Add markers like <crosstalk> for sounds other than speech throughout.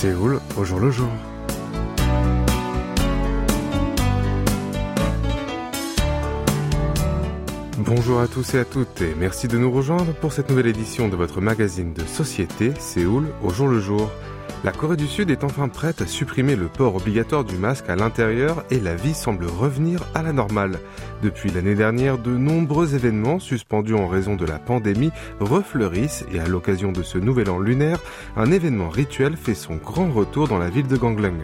Séoul au jour le jour. Bonjour à tous et à toutes et merci de nous rejoindre pour cette nouvelle édition de votre magazine de société Séoul au jour le jour. La Corée du Sud est enfin prête à supprimer le port obligatoire du masque à l'intérieur et la vie semble revenir à la normale. Depuis l'année dernière, de nombreux événements suspendus en raison de la pandémie refleurissent et à l'occasion de ce nouvel an lunaire, un événement rituel fait son grand retour dans la ville de Gangneung.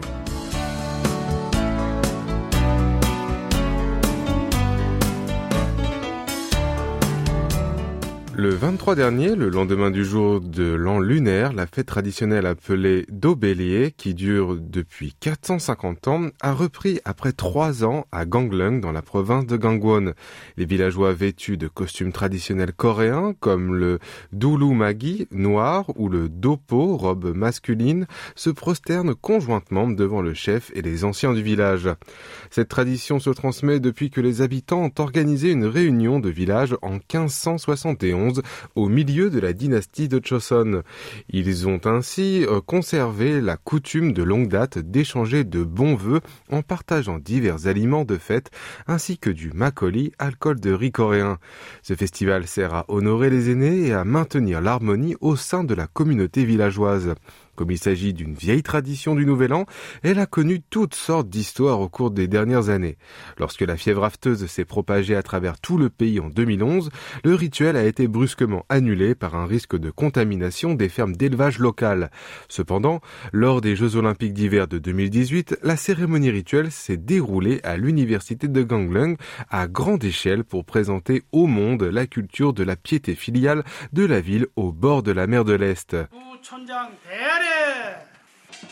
Le 23 dernier, le lendemain du jour de l'an lunaire, la fête traditionnelle appelée Do-Bélier, qui dure depuis 450 ans, a repris après trois ans à Gangneung, dans la province de Gangwon. Les villageois vêtus de costumes traditionnels coréens, comme le Dulu Magi, noir, ou le Dopo, robe masculine, se prosternent conjointement devant le chef et les anciens du village. Cette tradition se transmet depuis que les habitants ont organisé une réunion de village en 1571 au milieu de la dynastie de Choson. Ils ont ainsi euh, conservé la coutume de longue date d'échanger de bons vœux en partageant divers aliments de fête ainsi que du makgeolli, alcool de riz coréen. Ce festival sert à honorer les aînés et à maintenir l'harmonie au sein de la communauté villageoise. Comme il s'agit d'une vieille tradition du Nouvel An, elle a connu toutes sortes d'histoires au cours des dernières années. Lorsque la fièvre afteuse s'est propagée à travers tout le pays en 2011, le rituel a été brusquement annulé par un risque de contamination des fermes d'élevage locales. Cependant, lors des Jeux olympiques d'hiver de 2018, la cérémonie rituelle s'est déroulée à l'université de Gangneung à grande échelle pour présenter au monde la culture de la piété filiale de la ville au bord de la mer de l'Est.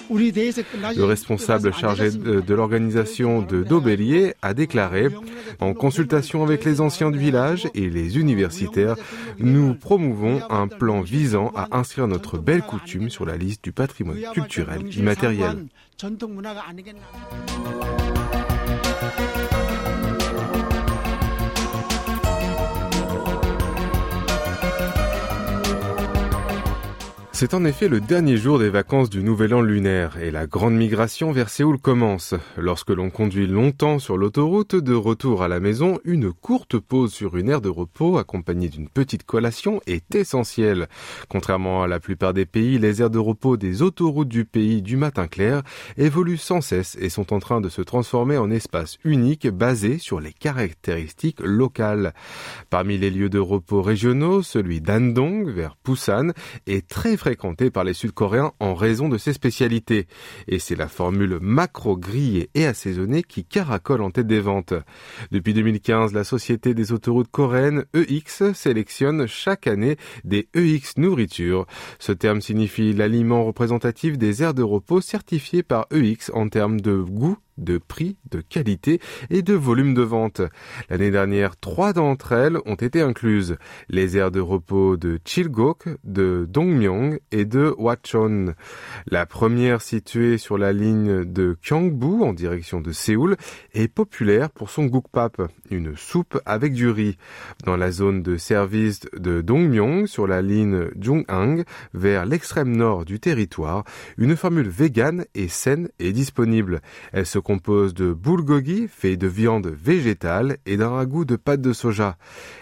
Le responsable chargé de, l'organisation de Dobellier a déclaré, en consultation avec les anciens du village et les universitaires, nous promouvons un plan visant à inscrire notre belle coutume sur la liste du patrimoine culturel immatériel. C'est en effet le dernier jour des vacances du Nouvel An lunaire et la grande migration vers Séoul commence. Lorsque l'on conduit longtemps sur l'autoroute, de retour à la maison, une courte pause sur une aire de repos accompagnée d'une petite collation est essentielle. Contrairement à la plupart des pays, les aires de repos des autoroutes du pays du matin clair évoluent sans cesse et sont en train de se transformer en espaces uniques basés sur les caractéristiques locales. Parmi les lieux de repos régionaux, celui d'Andong vers Busan est très fréquent fréquenté par les Sud-Coréens en raison de ses spécialités. Et c'est la formule macro grillée et assaisonnée qui caracole en tête des ventes. Depuis 2015, la Société des autoroutes coréennes EX sélectionne chaque année des EX nourriture. Ce terme signifie l'aliment représentatif des aires de repos certifiées par EX en termes de goût, de prix, de qualité et de volume de vente. L'année dernière, trois d'entre elles ont été incluses. Les aires de repos de Chilgok, de Dongmyong et de Wachon. La première située sur la ligne de Gyeongbu en direction de Séoul est populaire pour son gukpap, une soupe avec du riz. Dans la zone de service de Dongmyong sur la ligne Junghang vers l'extrême nord du territoire, une formule végane et saine est disponible. Elle se compose de bulgogi, fait de viande végétale et d'un ragoût de pâte de soja.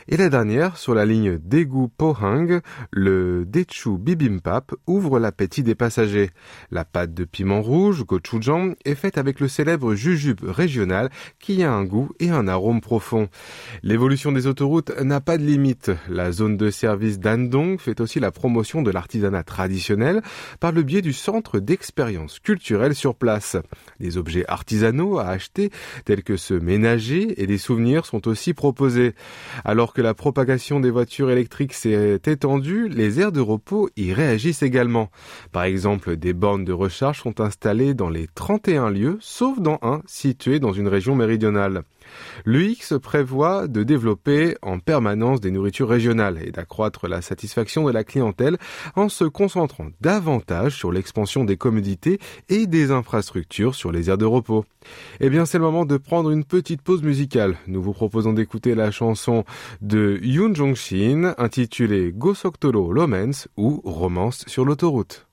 Et la dernière, sur la ligne Daegu Pohang, le Dechu Bibimbap ouvre l'appétit des passagers. La pâte de piment rouge, gochujang, est faite avec le célèbre jujube régional qui a un goût et un arôme profond. L'évolution des autoroutes n'a pas de limite. La zone de service d'Andong fait aussi la promotion de l'artisanat traditionnel par le biais du centre d'expérience culturelle sur place. Des objets artisanaux artisanaux à acheter, tels que ce ménager et des souvenirs sont aussi proposés. Alors que la propagation des voitures électriques s'est étendue, les aires de repos y réagissent également. Par exemple, des bornes de recharge sont installées dans les 31 lieux, sauf dans un situé dans une région méridionale. L'UX prévoit de développer en permanence des nourritures régionales et d'accroître la satisfaction de la clientèle en se concentrant davantage sur l'expansion des commodités et des infrastructures sur les aires de repos. Eh bien, c'est le moment de prendre une petite pause musicale. Nous vous proposons d'écouter la chanson de Yoon Jong-shin intitulée Gosoktoro Lomens ou Romance sur l'autoroute.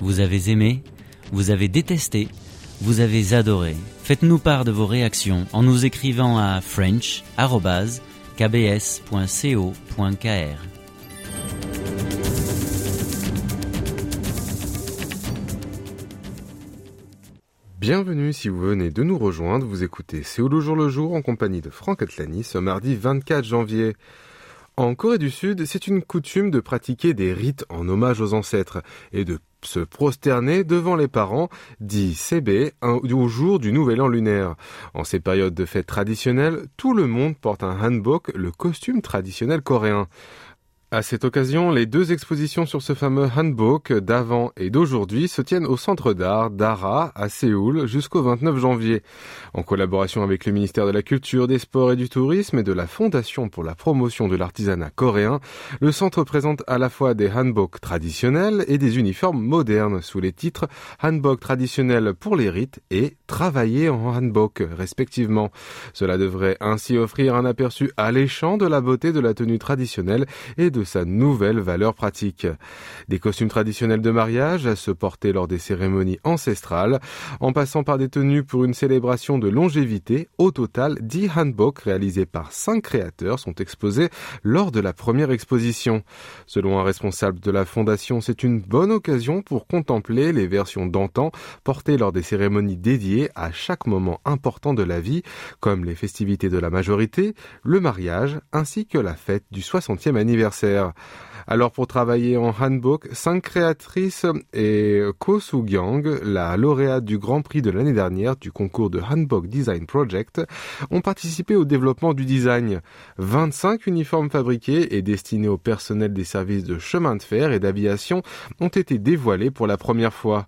Vous avez aimé, vous avez détesté, vous avez adoré. Faites-nous part de vos réactions en nous écrivant à french.kbs.co.kr. Bienvenue si vous venez de nous rejoindre, vous écoutez C'est le jour le jour en compagnie de Franck Atlani ce mardi 24 janvier. En Corée du Sud, c'est une coutume de pratiquer des rites en hommage aux ancêtres et de se prosterner devant les parents, dit CB, au jour du nouvel an lunaire. En ces périodes de fêtes traditionnelles, tout le monde porte un hanbok, le costume traditionnel coréen. À cette occasion, les deux expositions sur ce fameux handbook d'avant et d'aujourd'hui se tiennent au centre d'art d'Ara à Séoul jusqu'au 29 janvier. En collaboration avec le ministère de la Culture, des Sports et du Tourisme et de la Fondation pour la promotion de l'artisanat coréen, le centre présente à la fois des handbooks traditionnels et des uniformes modernes sous les titres handbook traditionnel pour les rites et travailler en hanbok respectivement. Cela devrait ainsi offrir un aperçu alléchant de la beauté de la tenue traditionnelle et de de sa nouvelle valeur pratique. Des costumes traditionnels de mariage à se porter lors des cérémonies ancestrales, en passant par des tenues pour une célébration de longévité, au total 10 handbooks réalisés par 5 créateurs sont exposés lors de la première exposition. Selon un responsable de la fondation, c'est une bonne occasion pour contempler les versions d'antan portées lors des cérémonies dédiées à chaque moment important de la vie, comme les festivités de la majorité, le mariage ainsi que la fête du 60e anniversaire. Alors pour travailler en handbook, cinq créatrices et Ko Soo-gyang, la lauréate du Grand Prix de l'année dernière du concours de Handbook Design Project, ont participé au développement du design. 25 uniformes fabriqués et destinés au personnel des services de chemin de fer et d'aviation ont été dévoilés pour la première fois.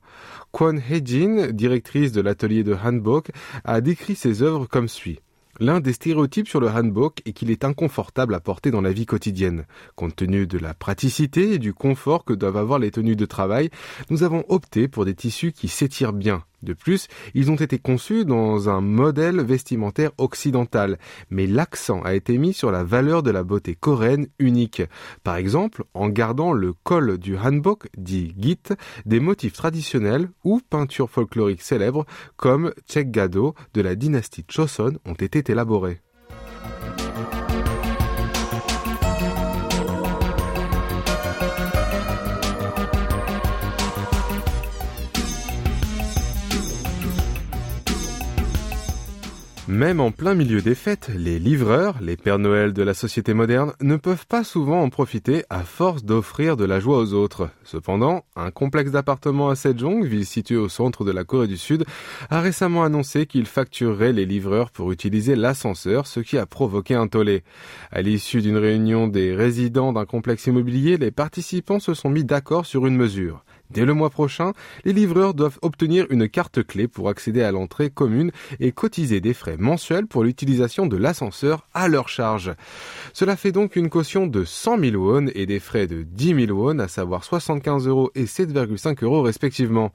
Kwon Hejin, directrice de l'atelier de Handbook, a décrit ses œuvres comme suit. L'un des stéréotypes sur le hanbok est qu'il est inconfortable à porter dans la vie quotidienne. Compte tenu de la praticité et du confort que doivent avoir les tenues de travail, nous avons opté pour des tissus qui s'étirent bien, de plus, ils ont été conçus dans un modèle vestimentaire occidental, mais l'accent a été mis sur la valeur de la beauté coréenne unique. Par exemple, en gardant le col du hanbok, dit git, des motifs traditionnels ou peintures folkloriques célèbres comme Gado de la dynastie Choson ont été élaborés. Même en plein milieu des fêtes, les livreurs, les Pères Noël de la société moderne, ne peuvent pas souvent en profiter à force d'offrir de la joie aux autres. Cependant, un complexe d'appartements à Sejong, ville située au centre de la Corée du Sud, a récemment annoncé qu'il facturerait les livreurs pour utiliser l'ascenseur, ce qui a provoqué un tollé. À l'issue d'une réunion des résidents d'un complexe immobilier, les participants se sont mis d'accord sur une mesure. Dès le mois prochain, les livreurs doivent obtenir une carte clé pour accéder à l'entrée commune et cotiser des frais mensuels pour l'utilisation de l'ascenseur à leur charge. Cela fait donc une caution de 100 000 won et des frais de 10 000 won, à savoir 75 euros et 7,5 euros respectivement.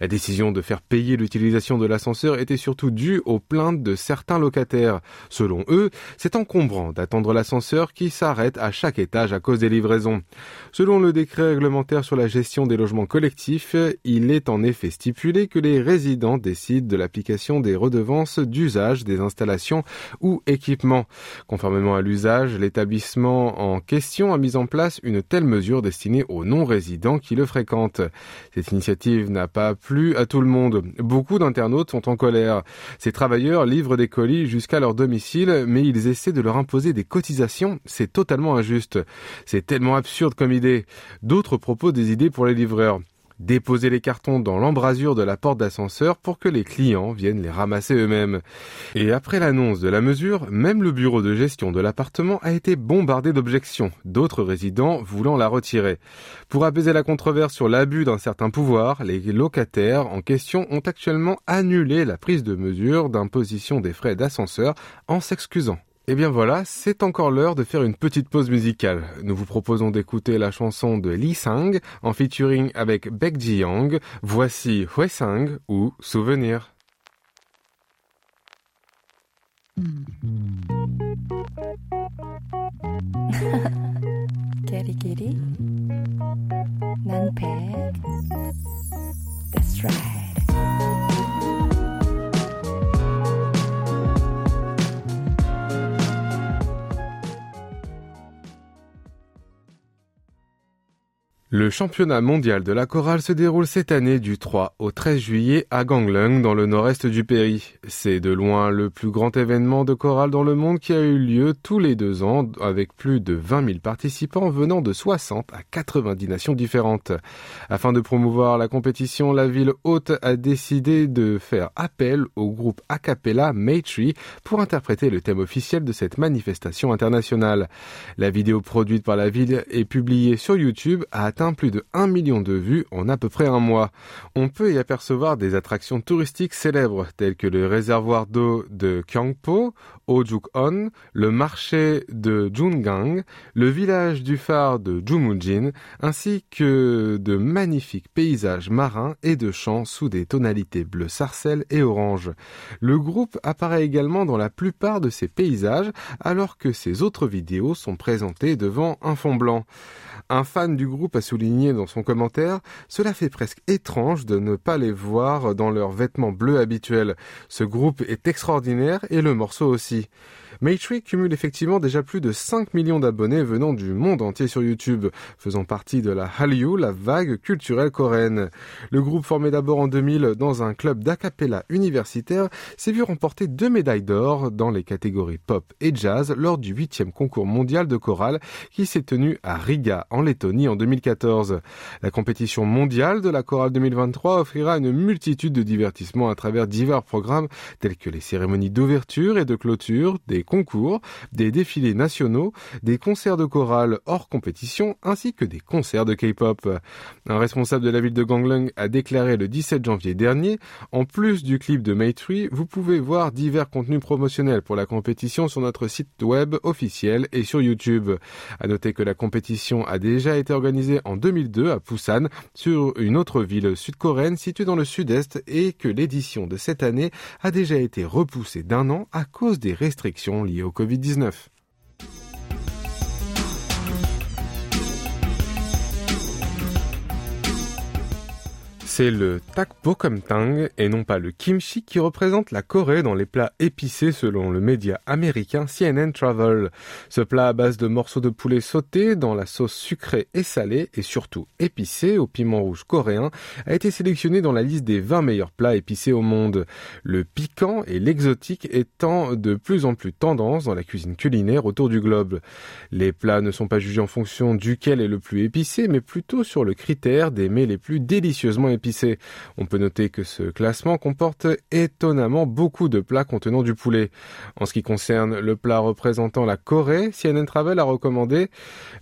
La décision de faire payer l'utilisation de l'ascenseur était surtout due aux plaintes de certains locataires. Selon eux, c'est encombrant d'attendre l'ascenseur qui s'arrête à chaque étage à cause des livraisons. Selon le décret réglementaire sur la gestion des logements collectif, il est en effet stipulé que les résidents décident de l'application des redevances d'usage des installations ou équipements. Conformément à l'usage, l'établissement en question a mis en place une telle mesure destinée aux non-résidents qui le fréquentent. Cette initiative n'a pas plu à tout le monde. Beaucoup d'internautes sont en colère. Ces travailleurs livrent des colis jusqu'à leur domicile, mais ils essaient de leur imposer des cotisations. C'est totalement injuste. C'est tellement absurde comme idée. D'autres proposent des idées pour les livreurs déposer les cartons dans l'embrasure de la porte d'ascenseur pour que les clients viennent les ramasser eux-mêmes. Et après l'annonce de la mesure, même le bureau de gestion de l'appartement a été bombardé d'objections, d'autres résidents voulant la retirer. Pour apaiser la controverse sur l'abus d'un certain pouvoir, les locataires en question ont actuellement annulé la prise de mesure d'imposition des frais d'ascenseur en s'excusant. Eh bien voilà, c'est encore l'heure de faire une petite pause musicale. Nous vous proposons d'écouter la chanson de Lee Sang en featuring avec Baek Ji Young. Voici Sang ou Souvenir. <laughs> Le championnat mondial de la chorale se déroule cette année du 3 au 13 juillet à Gangneung dans le nord-est du pays. C'est de loin le plus grand événement de chorale dans le monde qui a eu lieu tous les deux ans avec plus de 20 000 participants venant de 60 à 90 nations différentes. Afin de promouvoir la compétition, la ville haute a décidé de faire appel au groupe a cappella Maytree pour interpréter le thème officiel de cette manifestation internationale. La vidéo produite par la ville est publiée sur YouTube plus de 1 million de vues en à peu près un mois. On peut y apercevoir des attractions touristiques célèbres telles que le réservoir d'eau de Kyangpo, Ojuk-on, le marché de Jungang, le village du phare de Jumujin, ainsi que de magnifiques paysages marins et de champs sous des tonalités bleu sarcelle et orange. Le groupe apparaît également dans la plupart de ces paysages alors que ses autres vidéos sont présentées devant un fond blanc. Un fan du groupe a souligné dans son commentaire Cela fait presque étrange de ne pas les voir dans leurs vêtements bleus habituels. Ce groupe est extraordinaire et le morceau aussi. Maytree cumule effectivement déjà plus de 5 millions d'abonnés venant du monde entier sur YouTube, faisant partie de la Hallyu, la vague culturelle coréenne. Le groupe formé d'abord en 2000 dans un club d'acapella universitaire s'est vu remporter deux médailles d'or dans les catégories pop et jazz lors du huitième concours mondial de chorale qui s'est tenu à Riga en Lettonie en 2014. La compétition mondiale de la chorale 2023 offrira une multitude de divertissements à travers divers programmes tels que les cérémonies d'ouverture et de clôture, des concours, des défilés nationaux, des concerts de chorale hors compétition ainsi que des concerts de K-pop. Un responsable de la ville de Gangneung a déclaré le 17 janvier dernier, en plus du clip de Maytree, vous pouvez voir divers contenus promotionnels pour la compétition sur notre site web officiel et sur YouTube. À noter que la compétition a déjà été organisée en 2002 à Busan sur une autre ville sud-coréenne située dans le sud-est et que l'édition de cette année a déjà été repoussée d'un an à cause des restrictions liées au Covid-19. C'est le takbokumtang et non pas le kimchi qui représente la Corée dans les plats épicés selon le média américain CNN Travel. Ce plat à base de morceaux de poulet sautés dans la sauce sucrée et salée et surtout épicé au piment rouge coréen a été sélectionné dans la liste des 20 meilleurs plats épicés au monde. Le piquant et l'exotique étant de plus en plus tendance dans la cuisine culinaire autour du globe. Les plats ne sont pas jugés en fonction duquel est le plus épicé mais plutôt sur le critère des mets les plus délicieusement épicés on peut noter que ce classement comporte étonnamment beaucoup de plats contenant du poulet. En ce qui concerne le plat représentant la Corée, CNN Travel a recommandé,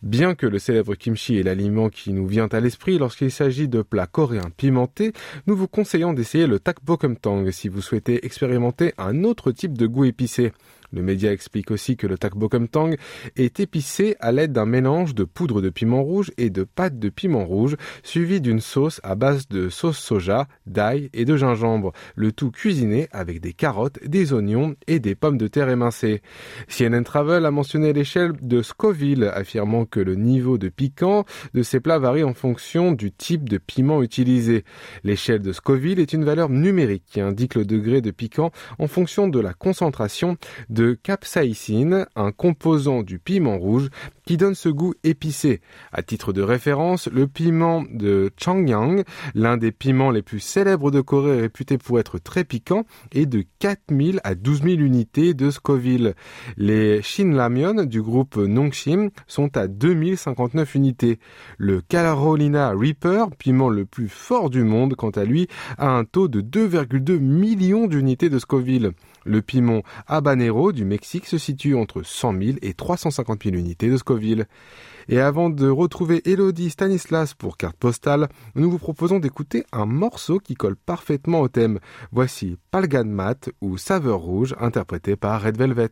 bien que le célèbre kimchi est l'aliment qui nous vient à l'esprit lorsqu'il s'agit de plats coréens pimentés, nous vous conseillons d'essayer le takbokumtang si vous souhaitez expérimenter un autre type de goût épicé. Le média explique aussi que le tang est épicé à l'aide d'un mélange de poudre de piment rouge et de pâte de piment rouge, suivi d'une sauce à base de sauce soja, d'ail et de gingembre, le tout cuisiné avec des carottes, des oignons et des pommes de terre émincées. CNN Travel a mentionné l'échelle de Scoville, affirmant que le niveau de piquant de ces plats varie en fonction du type de piment utilisé. L'échelle de Scoville est une valeur numérique qui indique le degré de piquant en fonction de la concentration capsaïcine, un composant du piment rouge qui donne ce goût épicé. À titre de référence, le piment de Changyang, l'un des piments les plus célèbres de Corée réputé pour être très piquant, est de 4000 à 12 000 unités de Scoville. Les Shinramyeon du groupe Nongshim sont à 2059 unités. Le Carolina Reaper, piment le plus fort du monde quant à lui, a un taux de 2,2 millions d'unités de Scoville. Le piment habanero du Mexique se situe entre 100 000 et 350 000 unités de Scoville. Et avant de retrouver Elodie Stanislas pour carte postale, nous vous proposons d'écouter un morceau qui colle parfaitement au thème. Voici Palgan Mat ou Saveur Rouge interprété par Red Velvet.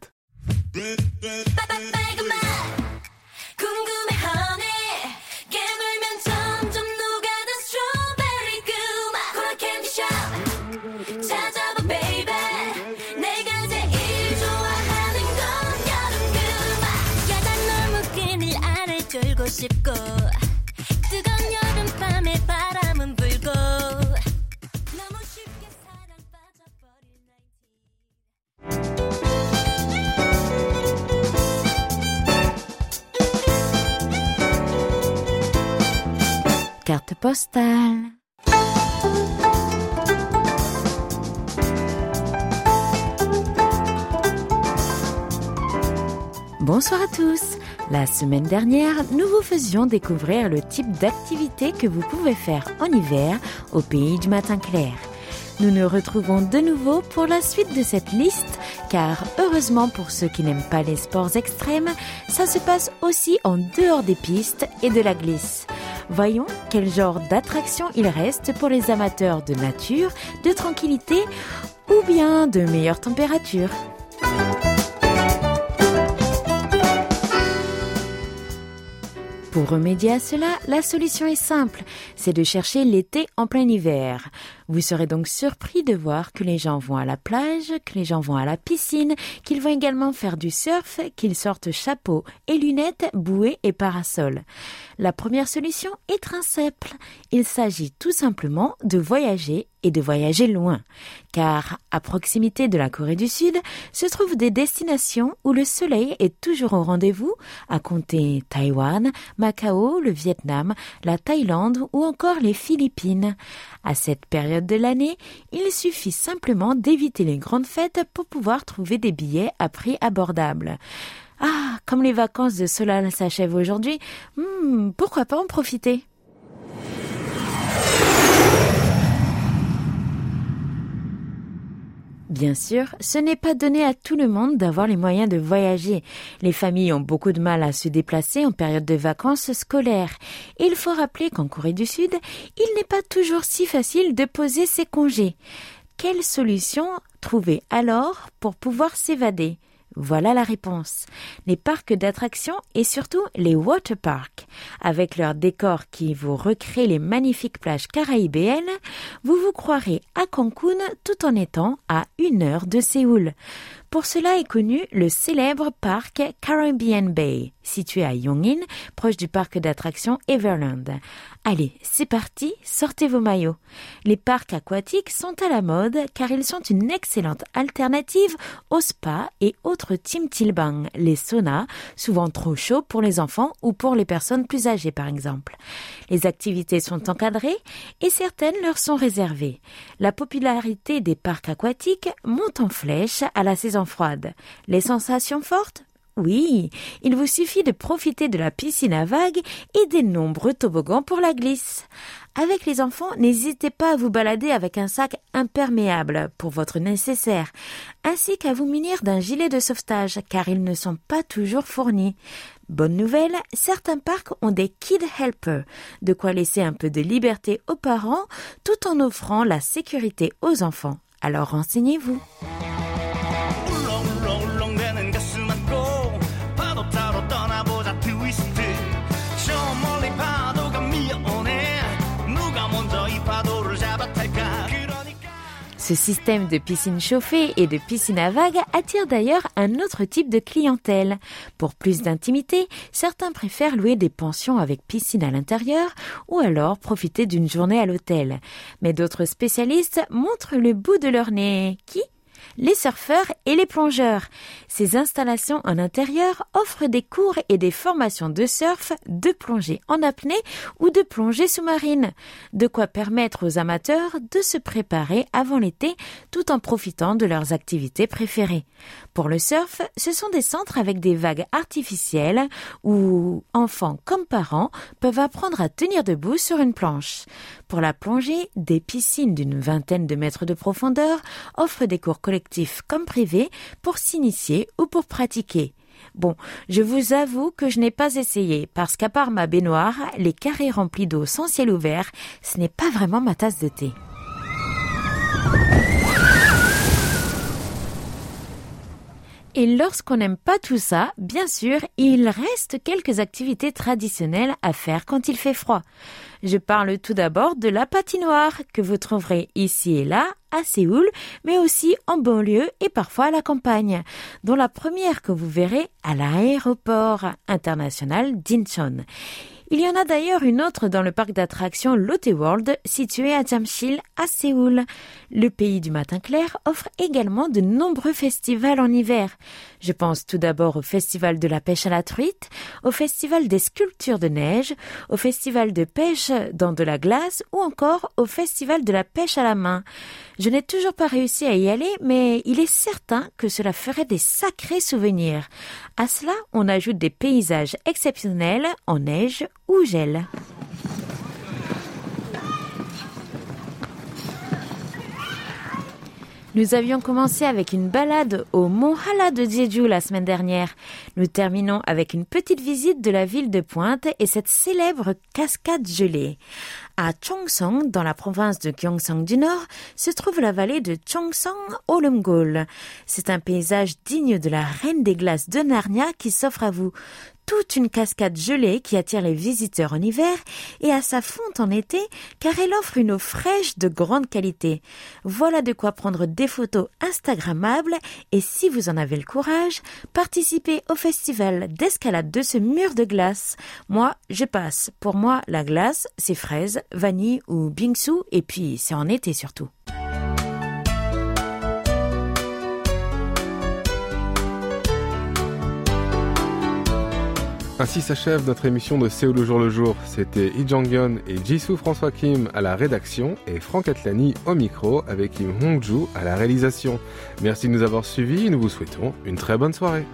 싶고 뜨거운 여름밤에 바람은 불고 너무 쉽게 사랑 빠져버릴 나이트 Carte postale. Bonsoir à tous. La semaine dernière, nous vous faisions découvrir le type d'activité que vous pouvez faire en hiver au pays du matin clair. Nous nous retrouvons de nouveau pour la suite de cette liste, car heureusement pour ceux qui n'aiment pas les sports extrêmes, ça se passe aussi en dehors des pistes et de la glisse. Voyons quel genre d'attraction il reste pour les amateurs de nature, de tranquillité ou bien de meilleure température. Pour remédier à cela, la solution est simple, c'est de chercher l'été en plein hiver. Vous serez donc surpris de voir que les gens vont à la plage, que les gens vont à la piscine, qu'ils vont également faire du surf, qu'ils sortent chapeau et lunettes, bouées et parasol. La première solution est très simple. Il s'agit tout simplement de voyager et de voyager loin. Car à proximité de la Corée du Sud se trouvent des destinations où le soleil est toujours au rendez-vous, à compter Taïwan, Macao, le Vietnam, la Thaïlande ou encore les Philippines. À cette période de l'année, il suffit simplement d'éviter les grandes fêtes pour pouvoir trouver des billets à prix abordable. Ah, comme les vacances de Solal s'achèvent aujourd'hui, hmm, pourquoi pas en profiter? Bien sûr, ce n'est pas donné à tout le monde d'avoir les moyens de voyager. Les familles ont beaucoup de mal à se déplacer en période de vacances scolaires. Il faut rappeler qu'en Corée du Sud, il n'est pas toujours si facile de poser ses congés. Quelle solution trouver alors pour pouvoir s'évader? Voilà la réponse. Les parcs d'attractions et surtout les water parks. Avec leurs décors qui vous recréent les magnifiques plages caraïbéennes, vous vous croirez à Cancun tout en étant à une heure de Séoul. Pour cela est connu le célèbre parc Caribbean Bay, situé à Yongin, proche du parc d'attractions Everland. Allez, c'est parti, sortez vos maillots. Les parcs aquatiques sont à la mode car ils sont une excellente alternative aux spas et autres Tim Tilbang, les saunas, souvent trop chauds pour les enfants ou pour les personnes plus âgées par exemple. Les activités sont encadrées et certaines leur sont réservées. La popularité des parcs aquatiques monte en flèche à la saison Les sensations fortes? Oui, il vous suffit de profiter de la piscine à vagues et des nombreux toboggans pour la glisse. Avec les enfants, n'hésitez pas à vous balader avec un sac imperméable pour votre nécessaire, ainsi qu'à vous munir d'un gilet de sauvetage, car ils ne sont pas toujours fournis. Bonne nouvelle, certains parcs ont des kid helpers, de quoi laisser un peu de liberté aux parents tout en offrant la sécurité aux enfants. Alors renseignez-vous. Ce système de piscine chauffée et de piscine à vagues attire d'ailleurs un autre type de clientèle. Pour plus d'intimité, certains préfèrent louer des pensions avec piscine à l'intérieur ou alors profiter d'une journée à l'hôtel. Mais d'autres spécialistes montrent le bout de leur nez. Qui? Les surfeurs et les plongeurs. Ces installations en intérieur offrent des cours et des formations de surf, de plongée en apnée ou de plongée sous-marine. De quoi permettre aux amateurs de se préparer avant l'été tout en profitant de leurs activités préférées. Pour le surf, ce sont des centres avec des vagues artificielles où enfants comme parents peuvent apprendre à tenir debout sur une planche. Pour la plongée, des piscines d'une vingtaine de mètres de profondeur offrent des cours collectifs comme privés pour s'initier ou pour pratiquer. Bon, je vous avoue que je n'ai pas essayé parce qu'à part ma baignoire, les carrés remplis d'eau sans ciel ouvert, ce n'est pas vraiment ma tasse de thé. Et lorsqu'on n'aime pas tout ça, bien sûr, il reste quelques activités traditionnelles à faire quand il fait froid. Je parle tout d'abord de la patinoire que vous trouverez ici et là à Séoul, mais aussi en banlieue et parfois à la campagne, dont la première que vous verrez à l'aéroport international d'Incheon. Il y en a d'ailleurs une autre dans le parc d'attractions Lotte World, situé à Jamsil, à Séoul. Le pays du matin clair offre également de nombreux festivals en hiver. Je pense tout d'abord au festival de la pêche à la truite, au festival des sculptures de neige, au festival de pêche dans de la glace ou encore au festival de la pêche à la main. Je n'ai toujours pas réussi à y aller, mais il est certain que cela ferait des sacrés souvenirs. À cela, on ajoute des paysages exceptionnels en neige ou gel. Nous avions commencé avec une balade au Mont Hala de Jeju la semaine dernière. Nous terminons avec une petite visite de la ville de Pointe et cette célèbre cascade gelée. À Chongsong, dans la province de Gyeongsang du Nord, se trouve la vallée de Chongsong Olumgol. C'est un paysage digne de la reine des glaces de Narnia qui s'offre à vous toute une cascade gelée qui attire les visiteurs en hiver et à sa fonte en été car elle offre une eau fraîche de grande qualité. Voilà de quoi prendre des photos instagrammables et si vous en avez le courage, participez au festival d'escalade de ce mur de glace. Moi, je passe. Pour moi, la glace, c'est fraise, vanille ou bingsu et puis c'est en été surtout. Ainsi s'achève notre émission de Séoul le jour le jour. C'était Lee Jong-yeon et Jisoo François Kim à la rédaction et Franck Atlani au micro avec Kim Hongju à la réalisation. Merci de nous avoir suivis et nous vous souhaitons une très bonne soirée.